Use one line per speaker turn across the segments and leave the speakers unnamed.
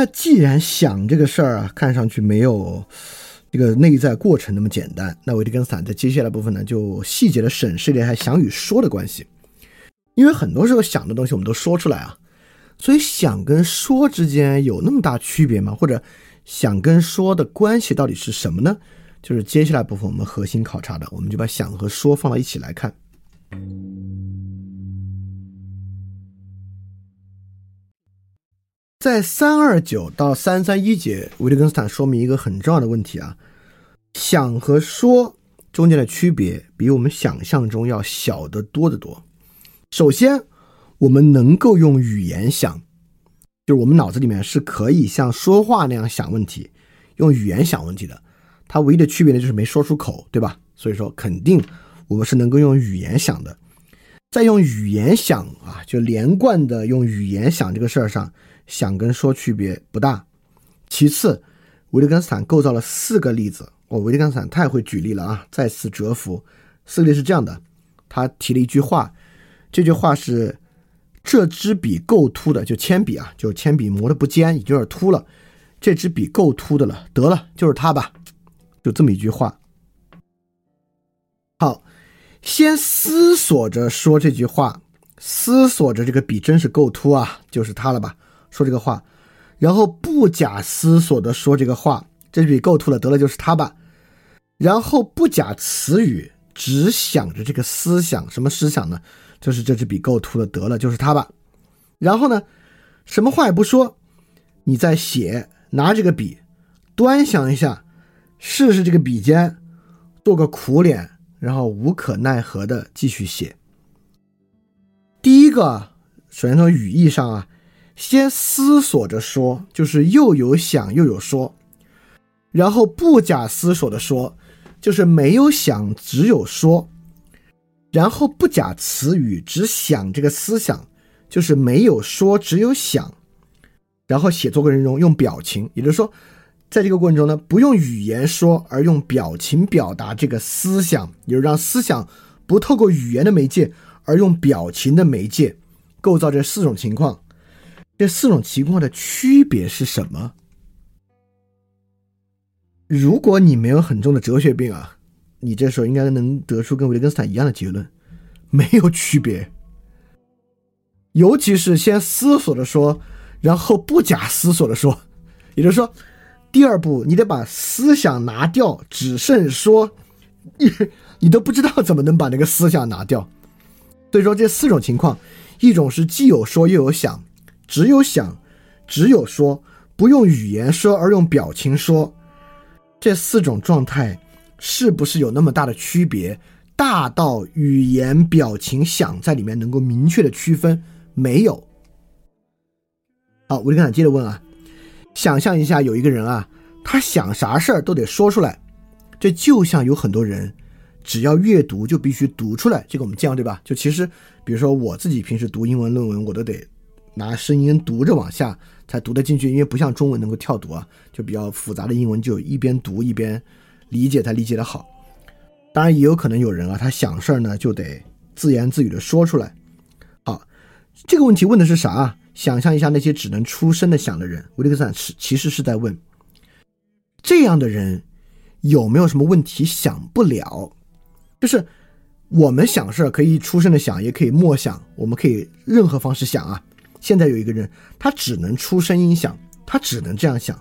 那既然想这个事儿啊，看上去没有这个内在过程那么简单，那维特根斯坦在接下来部分呢，就细节的审视了一下想与说的关系。因为很多时候想的东西我们都说出来啊，所以想跟说之间有那么大区别吗？或者想跟说的关系到底是什么呢？就是接下来部分我们核心考察的，我们就把想和说放到一起来看。在三二九到三三一节，维特根斯坦说明一个很重要的问题啊，想和说中间的区别比我们想象中要小得多得多。首先，我们能够用语言想，就是我们脑子里面是可以像说话那样想问题，用语言想问题的。它唯一的区别呢，就是没说出口，对吧？所以说，肯定我们是能够用语言想的。在用语言想啊，就连贯的用语言想这个事儿上。想跟说区别不大。其次，维特根斯坦构造了四个例子。哦，维特根斯坦太会举例了啊！再次折服。四个例是这样的：他提了一句话，这句话是“这支笔够秃的”，就铅笔啊，就铅笔磨的不尖，已经有点秃了。这支笔够秃的了，得了，就是它吧，就这么一句话。好，先思索着说这句话，思索着这个笔真是够秃啊，就是它了吧。说这个话，然后不假思索的说这个话，这笔够秃了，得了就是他吧。然后不假词语，只想着这个思想，什么思想呢？就是这支笔够秃了，得了就是他吧。然后呢，什么话也不说，你再写，拿这个笔，端详一下，试试这个笔尖，做个苦脸，然后无可奈何的继续写。第一个，首先从语义上啊。先思索着说，就是又有想又有说，然后不假思索的说，就是没有想只有说，然后不假词语只想这个思想，就是没有说只有想，然后写作过程中用表情，也就是说，在这个过程中呢，不用语言说，而用表情表达这个思想，也就让思想不透过语言的媒介，而用表情的媒介，构造这四种情况。这四种情况的区别是什么？如果你没有很重的哲学病啊，你这时候应该能得出跟维特根斯坦一样的结论：没有区别。尤其是先思索的说，然后不假思索的说，也就是说，第二步你得把思想拿掉，只剩说，你你都不知道怎么能把那个思想拿掉。所以说，这四种情况，一种是既有说又有想。只有想，只有说，不用语言说，而用表情说，这四种状态是不是有那么大的区别？大到语言、表情、想在里面能够明确的区分？没有。好，我就敢接着问啊，想象一下，有一个人啊，他想啥事儿都得说出来，这就像有很多人，只要阅读就必须读出来，这个我们见过对吧？就其实，比如说我自己平时读英文论文，我都得。拿声音读着往下才读得进去，因为不像中文能够跳读啊，就比较复杂的英文就一边读一边理解才理解的好。当然也有可能有人啊，他想事儿呢就得自言自语的说出来。好，这个问题问的是啥？想象一下那些只能出声的想的人，维特根斯坦是其实是在问，这样的人有没有什么问题想不了？就是我们想事儿可以出声的想，也可以默想，我们可以任何方式想啊。现在有一个人，他只能出声音想，他只能这样想。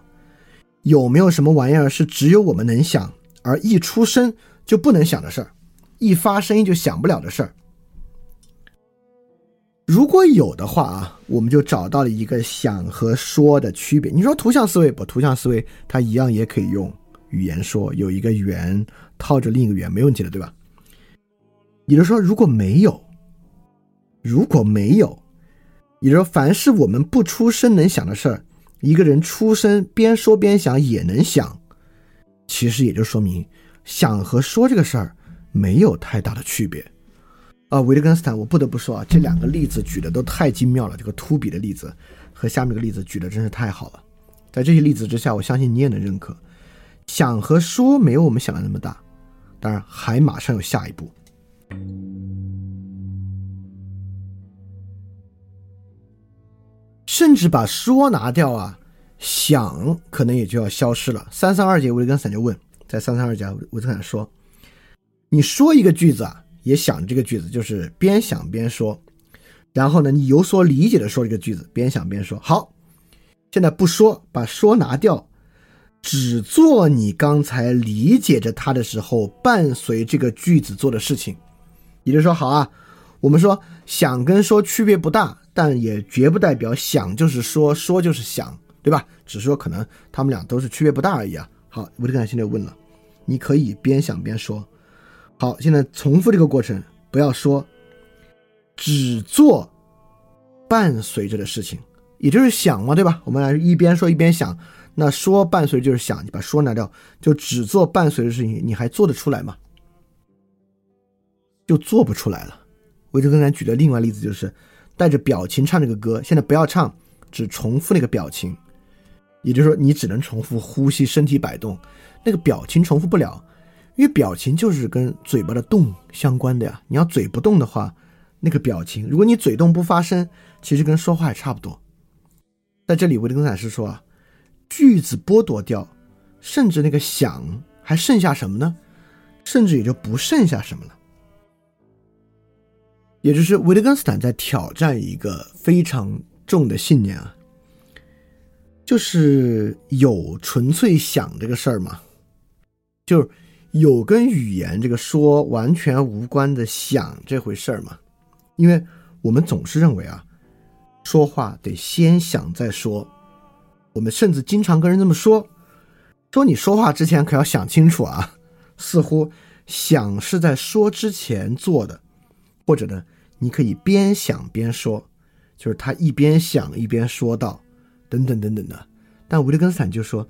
有没有什么玩意儿是只有我们能想，而一出声就不能想的事儿，一发声音就想不了的事儿？如果有的话啊，我们就找到了一个想和说的区别。你说图像思维不？图像思维它一样也可以用语言说，有一个圆套着另一个圆，没问题的，对吧？也就是说，如果没有，如果没有。也就是说，凡是我们不出声能想的事儿，一个人出声边说边想也能想。其实也就说明，想和说这个事儿没有太大的区别。啊，维特根斯坦，我不得不说啊，这两个例子举的都太精妙了。这个秃笔的例子和下面个例子举的真是太好了。在这些例子之下，我相信你也能认可，想和说没有我们想的那么大。当然，还马上有下一步。甚至把说拿掉啊，想可能也就要消失了。三三二节，维特根斯坦就问，在三三二节，维特根斯坦说：“你说一个句子啊，也想这个句子，就是边想边说，然后呢，你有所理解的说这个句子，边想边说。好，现在不说，把说拿掉，只做你刚才理解着它的时候伴随这个句子做的事情。也就是说，好啊，我们说想跟说区别不大，但也绝不代表想就是说，说就是想。”对吧？只是说可能他们俩都是区别不大而已啊。好，维特根斯坦现在问了，你可以边想边说。好，现在重复这个过程，不要说，只做伴随着的事情，也就是想嘛，对吧？我们来一边说一边想，那说伴随就是想，你把说拿掉，就只做伴随的事情，你还做得出来吗？就做不出来了。维特根斯坦举的另外例子就是带着表情唱这个歌，现在不要唱，只重复那个表情。也就是说，你只能重复呼吸、身体摆动，那个表情重复不了，因为表情就是跟嘴巴的动相关的呀。你要嘴不动的话，那个表情，如果你嘴动不发声，其实跟说话也差不多。在这里，维特根斯坦是说啊，句子剥夺掉，甚至那个想还剩下什么呢？甚至也就不剩下什么了。也就是维特根斯坦在挑战一个非常重的信念啊。就是有纯粹想这个事儿嘛，就是有跟语言这个说完全无关的想这回事儿嘛，因为我们总是认为啊，说话得先想再说，我们甚至经常跟人这么说，说你说话之前可要想清楚啊，似乎想是在说之前做的，或者呢，你可以边想边说，就是他一边想一边说道。等等等等的，但维特根斯坦就说：“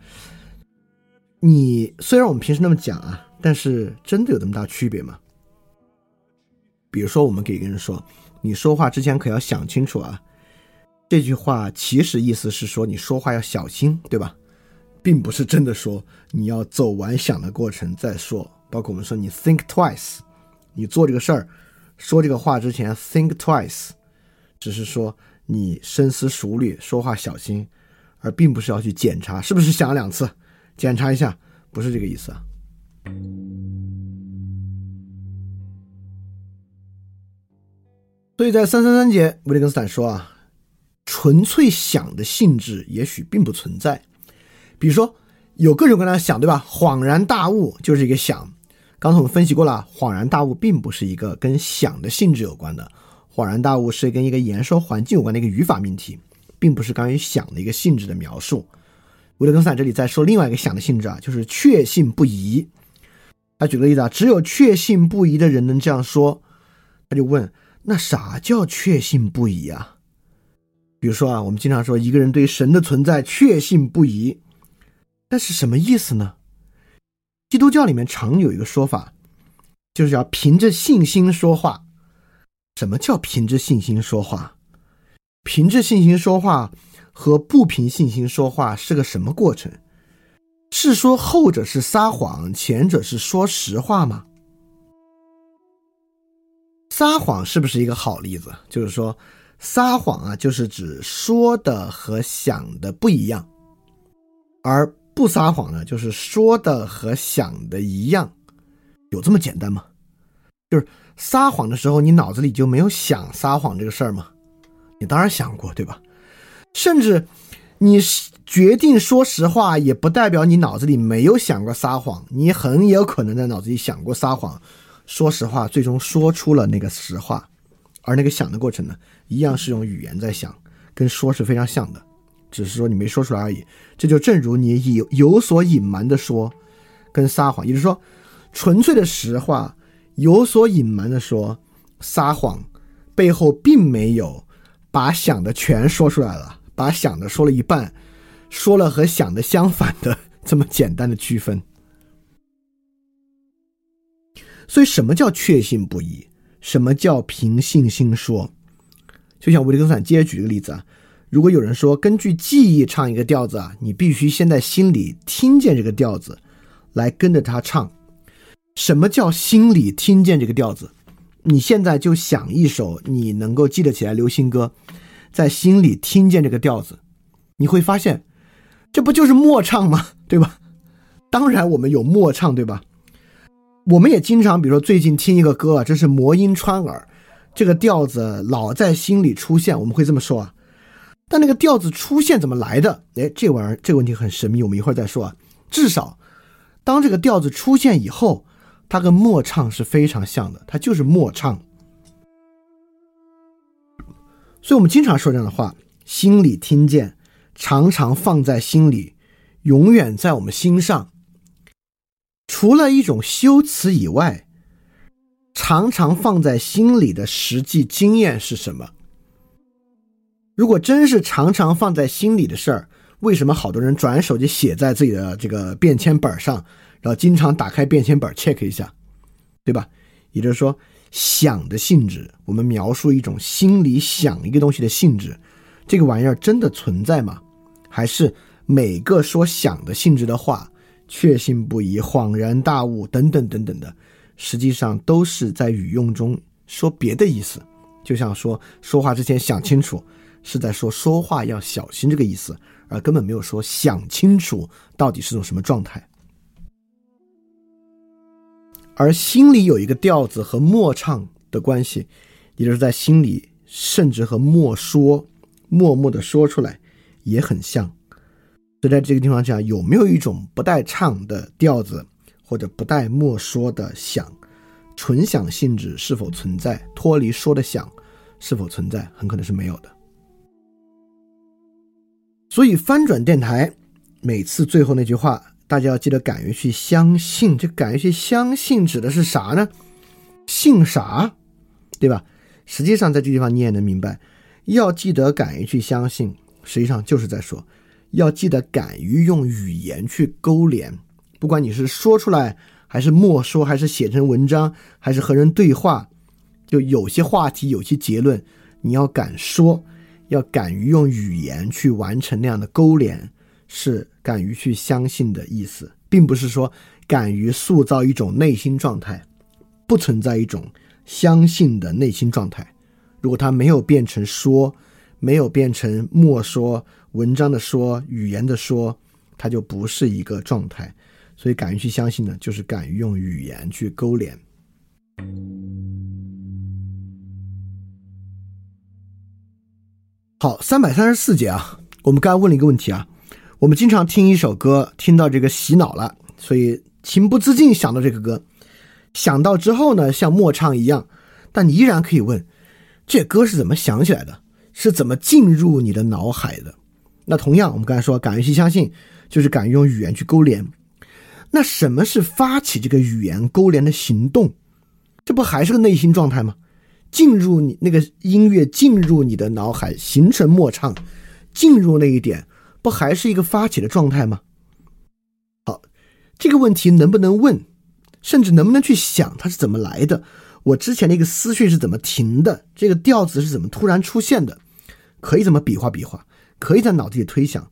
你虽然我们平时那么讲啊，但是真的有这么大区别吗？比如说，我们给一个人说，你说话之前可要想清楚啊。这句话其实意思是说，你说话要小心，对吧？并不是真的说你要走完想的过程再说。包括我们说你 think twice，你做这个事儿，说这个话之前 think twice，只是说。”你深思熟虑，说话小心，而并不是要去检查是不是想两次，检查一下，不是这个意思啊。所以在三三三节，维特根斯坦说啊，纯粹想的性质也许并不存在。比如说，有各种各样的想，对吧？恍然大悟就是一个想。刚才我们分析过了，恍然大悟并不是一个跟想的性质有关的。恍然大悟是跟一个言说环境有关的一个语法命题，并不是关于想的一个性质的描述。维特根斯坦这里在说另外一个想的性质啊，就是确信不疑。他举个例子啊，只有确信不疑的人能这样说。他就问：那啥叫确信不疑啊？比如说啊，我们经常说一个人对神的存在确信不疑，那是什么意思呢？基督教里面常有一个说法，就是要凭着信心说话。什么叫凭着信心说话？凭着信心说话和不凭信心说话是个什么过程？是说后者是撒谎，前者是说实话吗？撒谎是不是一个好例子？就是说，撒谎啊，就是指说的和想的不一样，而不撒谎呢，就是说的和想的一样，有这么简单吗？就是。撒谎的时候，你脑子里就没有想撒谎这个事儿吗？你当然想过，对吧？甚至你决定说实话，也不代表你脑子里没有想过撒谎。你很有可能在脑子里想过撒谎，说实话，最终说出了那个实话。而那个想的过程呢，一样是用语言在想，跟说是非常像的，只是说你没说出来而已。这就正如你有有所隐瞒的说，跟撒谎，也就是说，纯粹的实话。有所隐瞒的说，撒谎，背后并没有把想的全说出来了，把想的说了一半，说了和想的相反的 这么简单的区分。所以，什么叫确信不疑？什么叫凭信心说？就像维特根斯坦接着举个例子啊，如果有人说根据记忆唱一个调子啊，你必须先在心里听见这个调子，来跟着他唱。什么叫心里听见这个调子？你现在就想一首你能够记得起来流行歌，在心里听见这个调子，你会发现，这不就是默唱吗？对吧？当然我们有默唱，对吧？我们也经常，比如说最近听一个歌啊，真是魔音穿耳，这个调子老在心里出现，我们会这么说啊。但那个调子出现怎么来的？哎，这玩意儿这个问题很神秘，我们一会儿再说啊。至少，当这个调子出现以后，它跟默唱是非常像的，它就是默唱。所以我们经常说这样的话：心里听见，常常放在心里，永远在我们心上。除了一种修辞以外，常常放在心里的实际经验是什么？如果真是常常放在心里的事儿，为什么好多人转手就写在自己的这个便签本上，然后经常打开便签本 check 一下，对吧？也就是说，想的性质，我们描述一种心里想一个东西的性质，这个玩意儿真的存在吗？还是每个说想的性质的话？确信不疑、恍然大悟等等等等的，实际上都是在语用中说别的意思，就像说说话之前想清楚，是在说说话要小心这个意思，而根本没有说想清楚到底是种什么状态。而心里有一个调子和默唱的关系，也就是在心里，甚至和默说、默默的说出来也很像。所以在这个地方讲，有没有一种不带唱的调子，或者不带默说的响，纯响性质是否存在？脱离说的响是否存在？很可能是没有的。所以翻转电台每次最后那句话，大家要记得敢于去相信。这敢于去相信指的是啥呢？信啥？对吧？实际上在这地方你也能明白，要记得敢于去相信，实际上就是在说。要记得敢于用语言去勾连，不管你是说出来，还是默说，还是写成文章，还是和人对话，就有些话题，有些结论，你要敢说，要敢于用语言去完成那样的勾连，是敢于去相信的意思，并不是说敢于塑造一种内心状态，不存在一种相信的内心状态，如果它没有变成说，没有变成默说。文章的说，语言的说，它就不是一个状态，所以敢于去相信呢，就是敢于用语言去勾连。好，三百三十四节啊，我们刚才问了一个问题啊，我们经常听一首歌，听到这个洗脑了，所以情不自禁想到这个歌，想到之后呢，像默唱一样，但你依然可以问，这歌是怎么想起来的？是怎么进入你的脑海的？那同样，我们刚才说，敢于去相信，就是敢于用语言去勾连。那什么是发起这个语言勾连的行动？这不还是个内心状态吗？进入你那个音乐，进入你的脑海，形成默唱，进入那一点，不还是一个发起的状态吗？好，这个问题能不能问，甚至能不能去想它是怎么来的？我之前的一个思绪是怎么停的？这个调子是怎么突然出现的？可以怎么比划比划？可以在脑子里推想，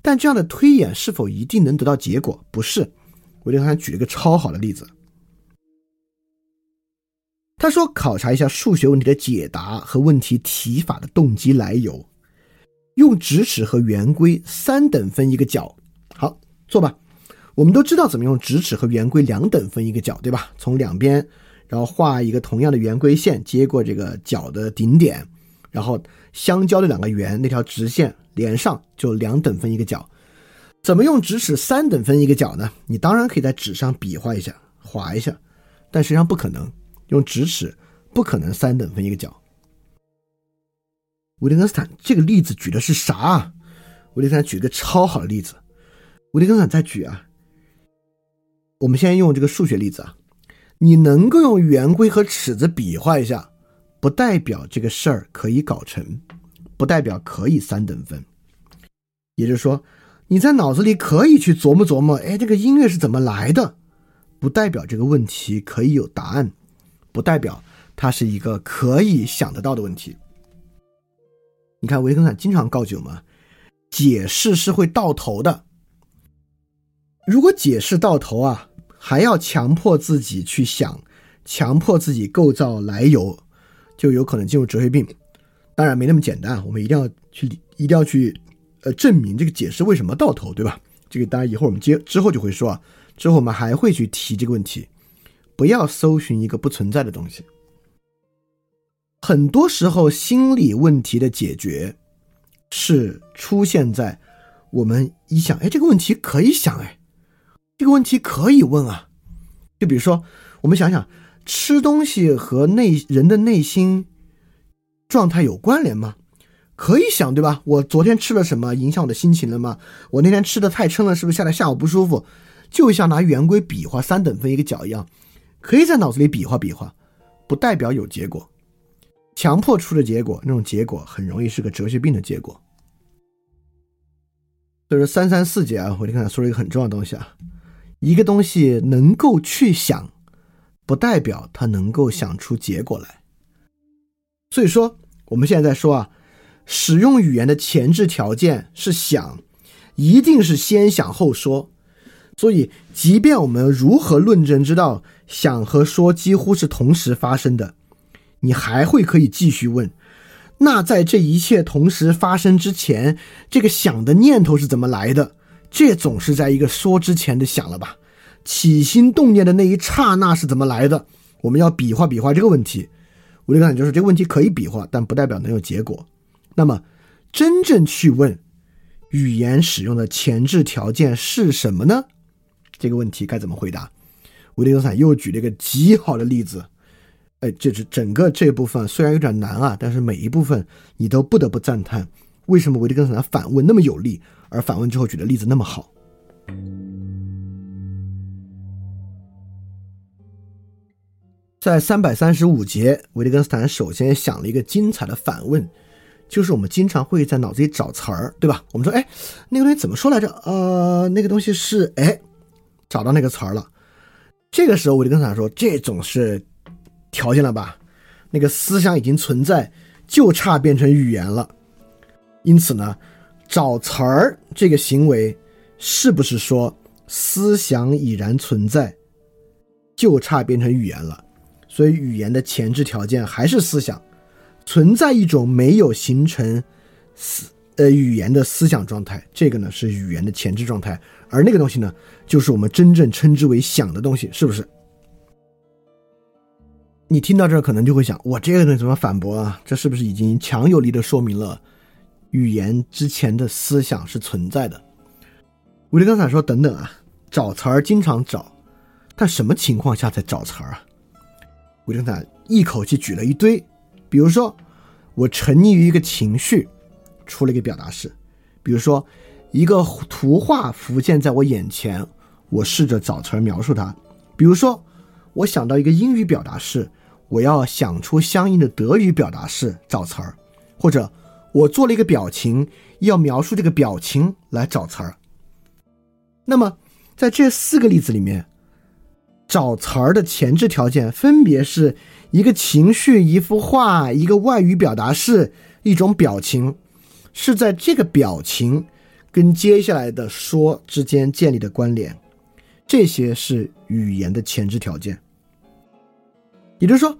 但这样的推演是否一定能得到结果？不是。我给他举了一个超好的例子。他说：“考察一下数学问题的解答和问题提法的动机来由，用直尺和圆规三等分一个角。好，做吧。我们都知道怎么用直尺和圆规两等分一个角，对吧？从两边，然后画一个同样的圆规线，接过这个角的顶点，然后相交的两个圆那条直线。”连上就两等分一个角，怎么用直尺三等分一个角呢？你当然可以在纸上比划一下，划一下，但实际上不可能用直尺，不可能三等分一个角。维特根斯坦这个例子举的是啥？维特根斯坦举个超好的例子。维特根斯坦再举啊，我们先用这个数学例子啊，你能够用圆规和尺子比划一下，不代表这个事儿可以搞成。不代表可以三等分，也就是说，你在脑子里可以去琢磨琢磨，哎，这个音乐是怎么来的？不代表这个问题可以有答案，不代表它是一个可以想得到的问题。你看维根斯坦经常告诫我们，解释是会到头的。如果解释到头啊，还要强迫自己去想，强迫自己构造来由，就有可能进入哲学病。当然没那么简单，我们一定要去理，一定要去，呃证明这个解释为什么到头，对吧？这个当然以后我们接之后就会说啊，之后我们还会去提这个问题，不要搜寻一个不存在的东西。很多时候心理问题的解决是出现在我们一想，哎，这个问题可以想，哎，这个问题可以问啊。就比如说，我们想想，吃东西和内人的内心状态有关联吗？可以想，对吧？我昨天吃了什么，影响我的心情了吗？我那天吃的太撑了，是不是下来下午不舒服？就像拿圆规比划三等分一个角一样，可以在脑子里比划比划，不代表有结果。强迫出的结果，那种结果很容易是个哲学病的结果。所以说三三四节啊，我就刚才说了一个很重要的东西啊，一个东西能够去想，不代表它能够想出结果来。所以说我们现在在说啊。使用语言的前置条件是想，一定是先想后说。所以，即便我们如何论证知道想和说几乎是同时发生的，你还会可以继续问：那在这一切同时发生之前，这个想的念头是怎么来的？这总是在一个说之前的想了吧？起心动念的那一刹那是怎么来的？我们要比划比划这个问题。我的感觉就是这个问题可以比划，但不代表能有结果。那么，真正去问语言使用的前置条件是什么呢？这个问题该怎么回答？维特根斯坦又举了一个极好的例子。哎，这是整个这部分虽然有点难啊，但是每一部分你都不得不赞叹，为什么维特根斯坦反问那么有力，而反问之后举的例子那么好？在三百三十五节，维特根斯坦首先想了一个精彩的反问。就是我们经常会在脑子里找词儿，对吧？我们说，哎，那个东西怎么说来着？呃，那个东西是，哎，找到那个词儿了。这个时候，我就跟他说，这种是条件了吧？那个思想已经存在，就差变成语言了。因此呢，找词儿这个行为，是不是说思想已然存在，就差变成语言了？所以，语言的前置条件还是思想。存在一种没有形成思呃语言的思想状态，这个呢是语言的前置状态，而那个东西呢，就是我们真正称之为想的东西，是不是？你听到这儿可能就会想，我这个东西怎么反驳啊？这是不是已经强有力的说明了语言之前的思想是存在的？维特根斯坦说：“等等啊，找词儿经常找，但什么情况下才找词儿啊？”维特根斯坦一口气举了一堆。比如说，我沉溺于一个情绪，出了一个表达式。比如说，一个图画浮现在我眼前，我试着找词儿描述它。比如说，我想到一个英语表达式，我要想出相应的德语表达式找词儿。或者，我做了一个表情，要描述这个表情来找词儿。那么，在这四个例子里面，找词儿的前置条件分别是。一个情绪，一幅画，一个外语表达式，一种表情，是在这个表情跟接下来的说之间建立的关联，这些是语言的前置条件。也就是说，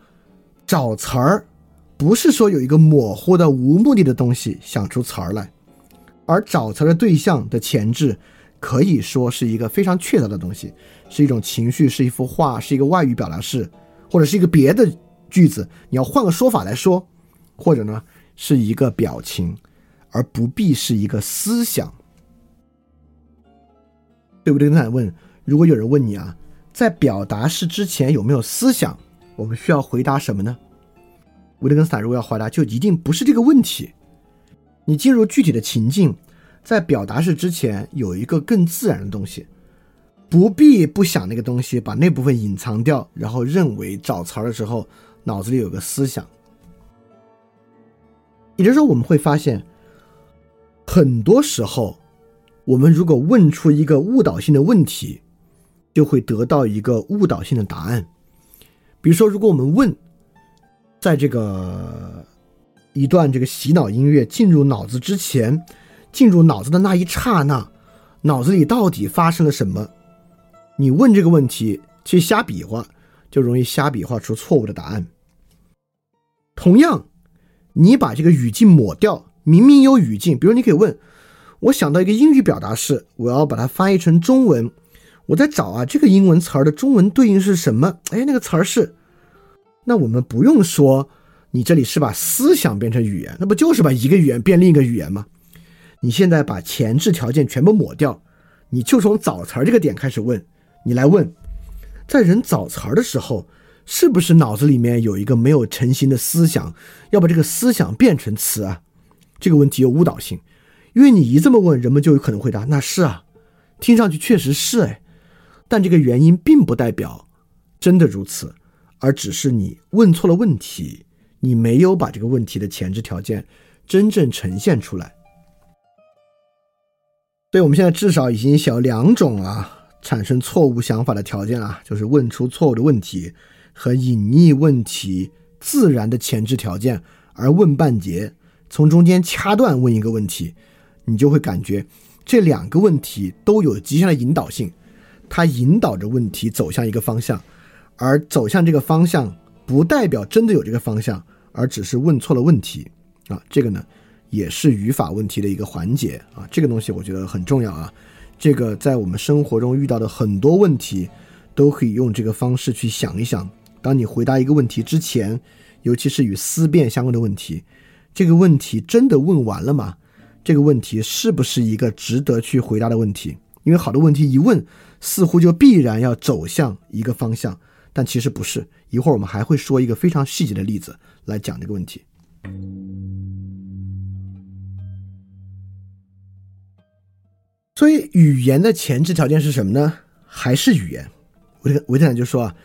找词儿不是说有一个模糊的无目的的东西想出词儿来，而找词儿的对象的前置可以说是一个非常确凿的东西，是一种情绪，是一幅画，是一个外语表达式。或者是一个别的句子，你要换个说法来说，或者呢是一个表情，而不必是一个思想，对不对？那问，如果有人问你啊，在表达式之前有没有思想？我们需要回答什么呢？维特根斯坦如果要回答，就一定不是这个问题。你进入具体的情境，在表达式之前有一个更自然的东西。不必不想那个东西，把那部分隐藏掉，然后认为找词儿的时候脑子里有个思想。也就是说，我们会发现，很多时候，我们如果问出一个误导性的问题，就会得到一个误导性的答案。比如说，如果我们问，在这个一段这个洗脑音乐进入脑子之前，进入脑子的那一刹那，脑子里到底发生了什么？你问这个问题去瞎比划，就容易瞎比划出错误的答案。同样，你把这个语境抹掉，明明有语境，比如你可以问：我想到一个英语表达式，我要把它翻译成中文，我在找啊，这个英文词儿的中文对应是什么？哎，那个词儿是，那我们不用说，你这里是把思想变成语言，那不就是把一个语言变另一个语言吗？你现在把前置条件全部抹掉，你就从找词儿这个点开始问，你来问，在人找词儿的时候，是不是脑子里面有一个没有成型的思想，要把这个思想变成词啊？这个问题有误导性。因为你一这么问，人们就有可能回答：“那是啊，听上去确实是哎。”但这个原因并不代表真的如此，而只是你问错了问题，你没有把这个问题的前置条件真正呈现出来。所以我们现在至少已经小两种啊产生错误想法的条件啊，就是问出错误的问题和隐匿问题自然的前置条件，而问半截，从中间掐断问一个问题。你就会感觉这两个问题都有极限的引导性，它引导着问题走向一个方向，而走向这个方向不代表真的有这个方向，而只是问错了问题啊。这个呢，也是语法问题的一个环节啊。这个东西我觉得很重要啊。这个在我们生活中遇到的很多问题，都可以用这个方式去想一想。当你回答一个问题之前，尤其是与思辨相关的问题，这个问题真的问完了吗？这个问题是不是一个值得去回答的问题？因为好多问题一问，似乎就必然要走向一个方向，但其实不是。一会儿我们还会说一个非常细节的例子来讲这个问题。所以，语言的前置条件是什么呢？还是语言？维特维特兰就说啊，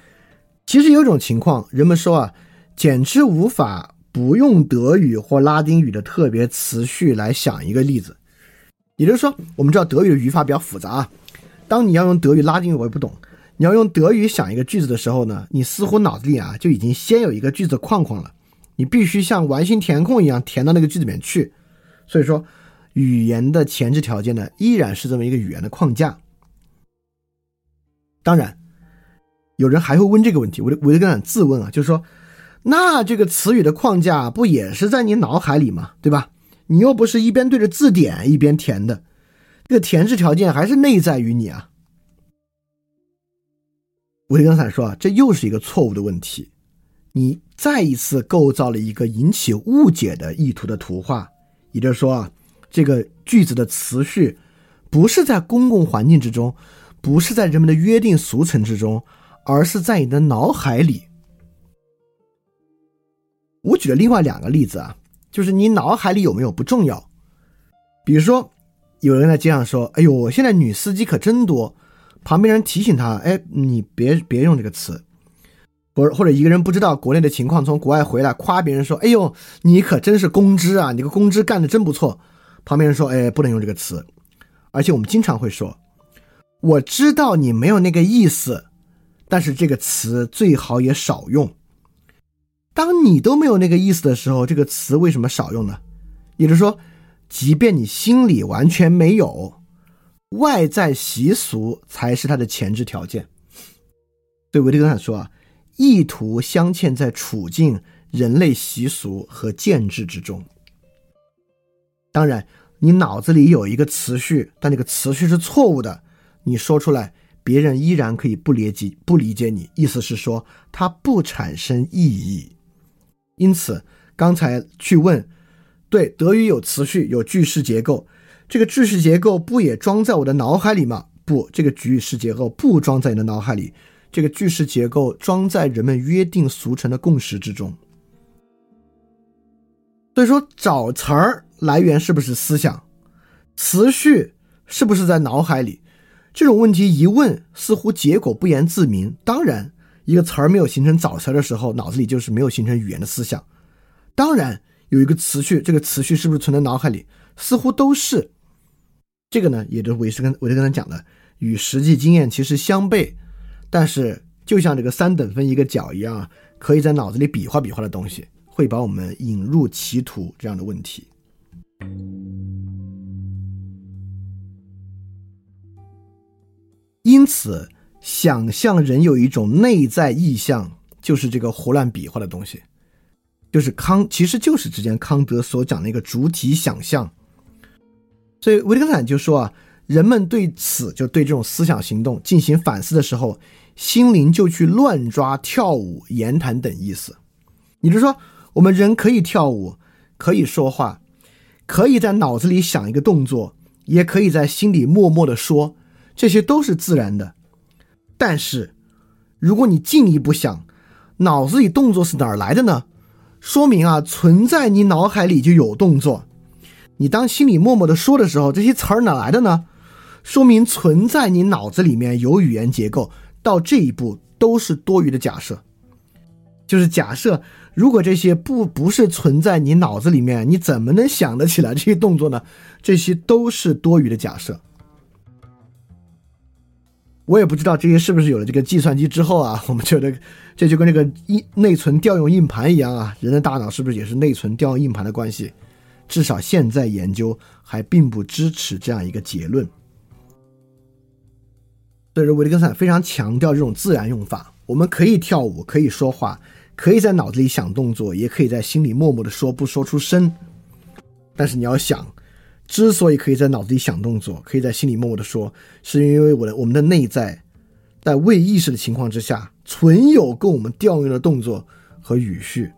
其实有种情况，人们说啊，简直无法。不用德语或拉丁语的特别词序来想一个例子，也就是说，我们知道德语的语法比较复杂啊。当你要用德语、拉丁语，我也不懂。你要用德语想一个句子的时候呢，你似乎脑子里啊就已经先有一个句子框框了，你必须像完形填空一样填到那个句子里面去。所以说，语言的前置条件呢，依然是这么一个语言的框架。当然，有人还会问这个问题，我就我就跟他自问啊，就是说。那这个词语的框架不也是在你脑海里吗？对吧？你又不是一边对着字典一边填的，这个填字条件还是内在于你啊。维特根斯坦说啊，这又是一个错误的问题，你再一次构造了一个引起误解的意图的图画，也就是说啊，这个句子的词序不是在公共环境之中，不是在人们的约定俗成之中，而是在你的脑海里。我举了另外两个例子啊，就是你脑海里有没有不重要。比如说，有人在街上说：“哎呦，现在女司机可真多。”旁边人提醒他：“哎，你别别用这个词。”或或者一个人不知道国内的情况，从国外回来夸别人说：“哎呦，你可真是公知啊，你个公知干的真不错。”旁边人说：“哎，不能用这个词。”而且我们经常会说：“我知道你没有那个意思，但是这个词最好也少用。”当你都没有那个意思的时候，这个词为什么少用呢？也就是说，即便你心里完全没有，外在习俗才是它的前置条件。对维特根斯坦说啊，意图镶嵌在处境、人类习俗和建制之中。当然，你脑子里有一个词序，但那个词序是错误的，你说出来，别人依然可以不理解、不理解你。意思是说，它不产生意义。因此，刚才去问，对德语有词序有句式结构，这个句式结构不也装在我的脑海里吗？不，这个句式结构不装在你的脑海里，这个句式结构装在人们约定俗成的共识之中。所以说，找词儿来源是不是思想？词序是不是在脑海里？这种问题一问，似乎结果不言自明。当然。一个词儿没有形成早词的时候，脑子里就是没有形成语言的思想。当然有一个词序，这个词序是不是存在脑海里？似乎都是。这个呢，也就是韦斯跟我就跟他讲的，与实际经验其实相悖。但是就像这个三等分一个角一样，可以在脑子里比划比划的东西，会把我们引入歧途这样的问题。因此。想象人有一种内在意向，就是这个胡乱比划的东西，就是康，其实就是之前康德所讲的一个主体想象。所以维特根斯坦就说啊，人们对此就对这种思想行动进行反思的时候，心灵就去乱抓跳舞、言谈等意思。也就是说，我们人可以跳舞，可以说话，可以在脑子里想一个动作，也可以在心里默默的说，这些都是自然的。但是，如果你进一步想，脑子里动作是哪儿来的呢？说明啊，存在你脑海里就有动作。你当心里默默的说的时候，这些词儿哪来的呢？说明存在你脑子里面有语言结构。到这一步都是多余的假设，就是假设如果这些不不是存在你脑子里面，你怎么能想得起来这些动作呢？这些都是多余的假设。我也不知道这些是不是有了这个计算机之后啊，我们觉得这就跟那个硬内存调用硬盘一样啊，人的大脑是不是也是内存调用硬盘的关系？至少现在研究还并不支持这样一个结论。所以说，维特根斯坦非常强调这种自然用法。我们可以跳舞，可以说话，可以在脑子里想动作，也可以在心里默默的说，不说出声。但是你要想，之所以可以在脑子里想动作，可以在心里默默的说，是因为我的我们的内在在未意识的情况之下存有供我们调用的动作和语序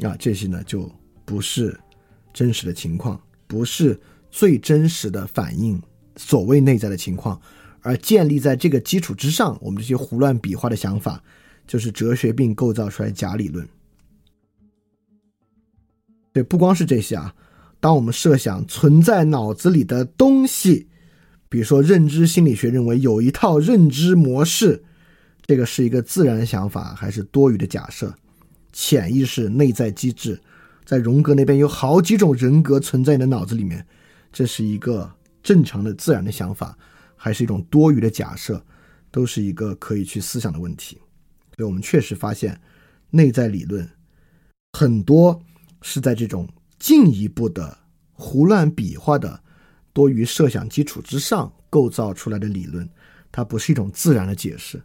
啊，这些呢就不是。真实的情况不是最真实的反映所谓内在的情况，而建立在这个基础之上，我们这些胡乱比划的想法，就是哲学病构造出来假理论。对，不光是这些啊，当我们设想存在脑子里的东西，比如说认知心理学认为有一套认知模式，这个是一个自然想法还是多余的假设？潜意识内在机制。在荣格那边有好几种人格存在你的脑子里面，这是一个正常的自然的想法，还是一种多余的假设，都是一个可以去思想的问题。所以我们确实发现，内在理论很多是在这种进一步的胡乱比划的多于设想基础之上构造出来的理论，它不是一种自然的解释。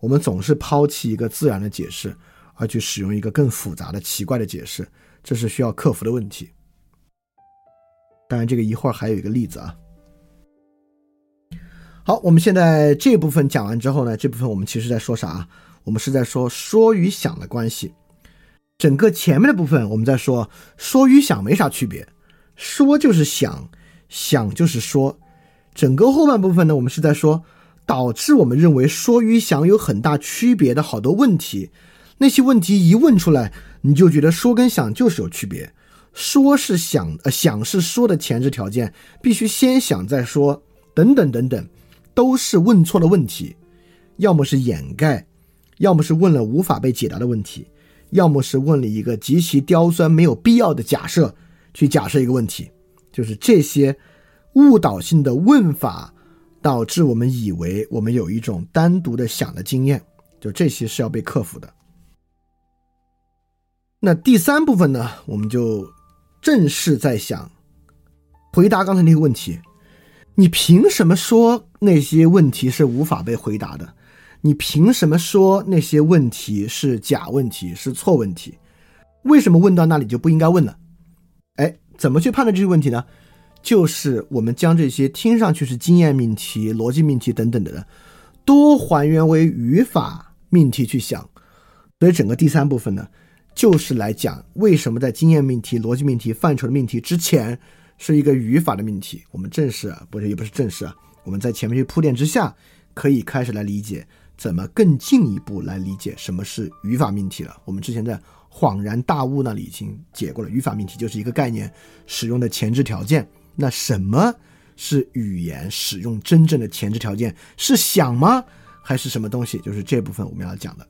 我们总是抛弃一个自然的解释，而去使用一个更复杂的奇怪的解释。这是需要克服的问题。当然，这个一会儿还有一个例子啊。好，我们现在这部分讲完之后呢，这部分我们其实在说啥？我们是在说说与想的关系。整个前面的部分我们在说说与想没啥区别，说就是想，想就是说。整个后半部分呢，我们是在说导致我们认为说与想有很大区别的好多问题。那些问题一问出来。你就觉得说跟想就是有区别，说是想，呃，想是说的前置条件，必须先想再说，等等等等，都是问错了问题，要么是掩盖，要么是问了无法被解答的问题，要么是问了一个极其刁钻没有必要的假设，去假设一个问题，就是这些误导性的问法，导致我们以为我们有一种单独的想的经验，就这些是要被克服的。那第三部分呢，我们就正式在想回答刚才那个问题：你凭什么说那些问题是无法被回答的？你凭什么说那些问题是假问题、是错问题？为什么问到那里就不应该问了？哎，怎么去判断这些问题呢？就是我们将这些听上去是经验命题、逻辑命题等等的，呢，都还原为语法命题去想。所以整个第三部分呢。就是来讲为什么在经验命题、逻辑命题范畴的命题之前是一个语法的命题。我们正式啊，不是也不是正式啊，我们在前面去铺垫之下，可以开始来理解怎么更进一步来理解什么是语法命题了？我们之前在恍然大悟那里已经解过了语法命题就是一个概念使用的前置条件。那什么是语言使用真正的前置条件？是想吗？还是什么东西？就是这部分我们要讲的。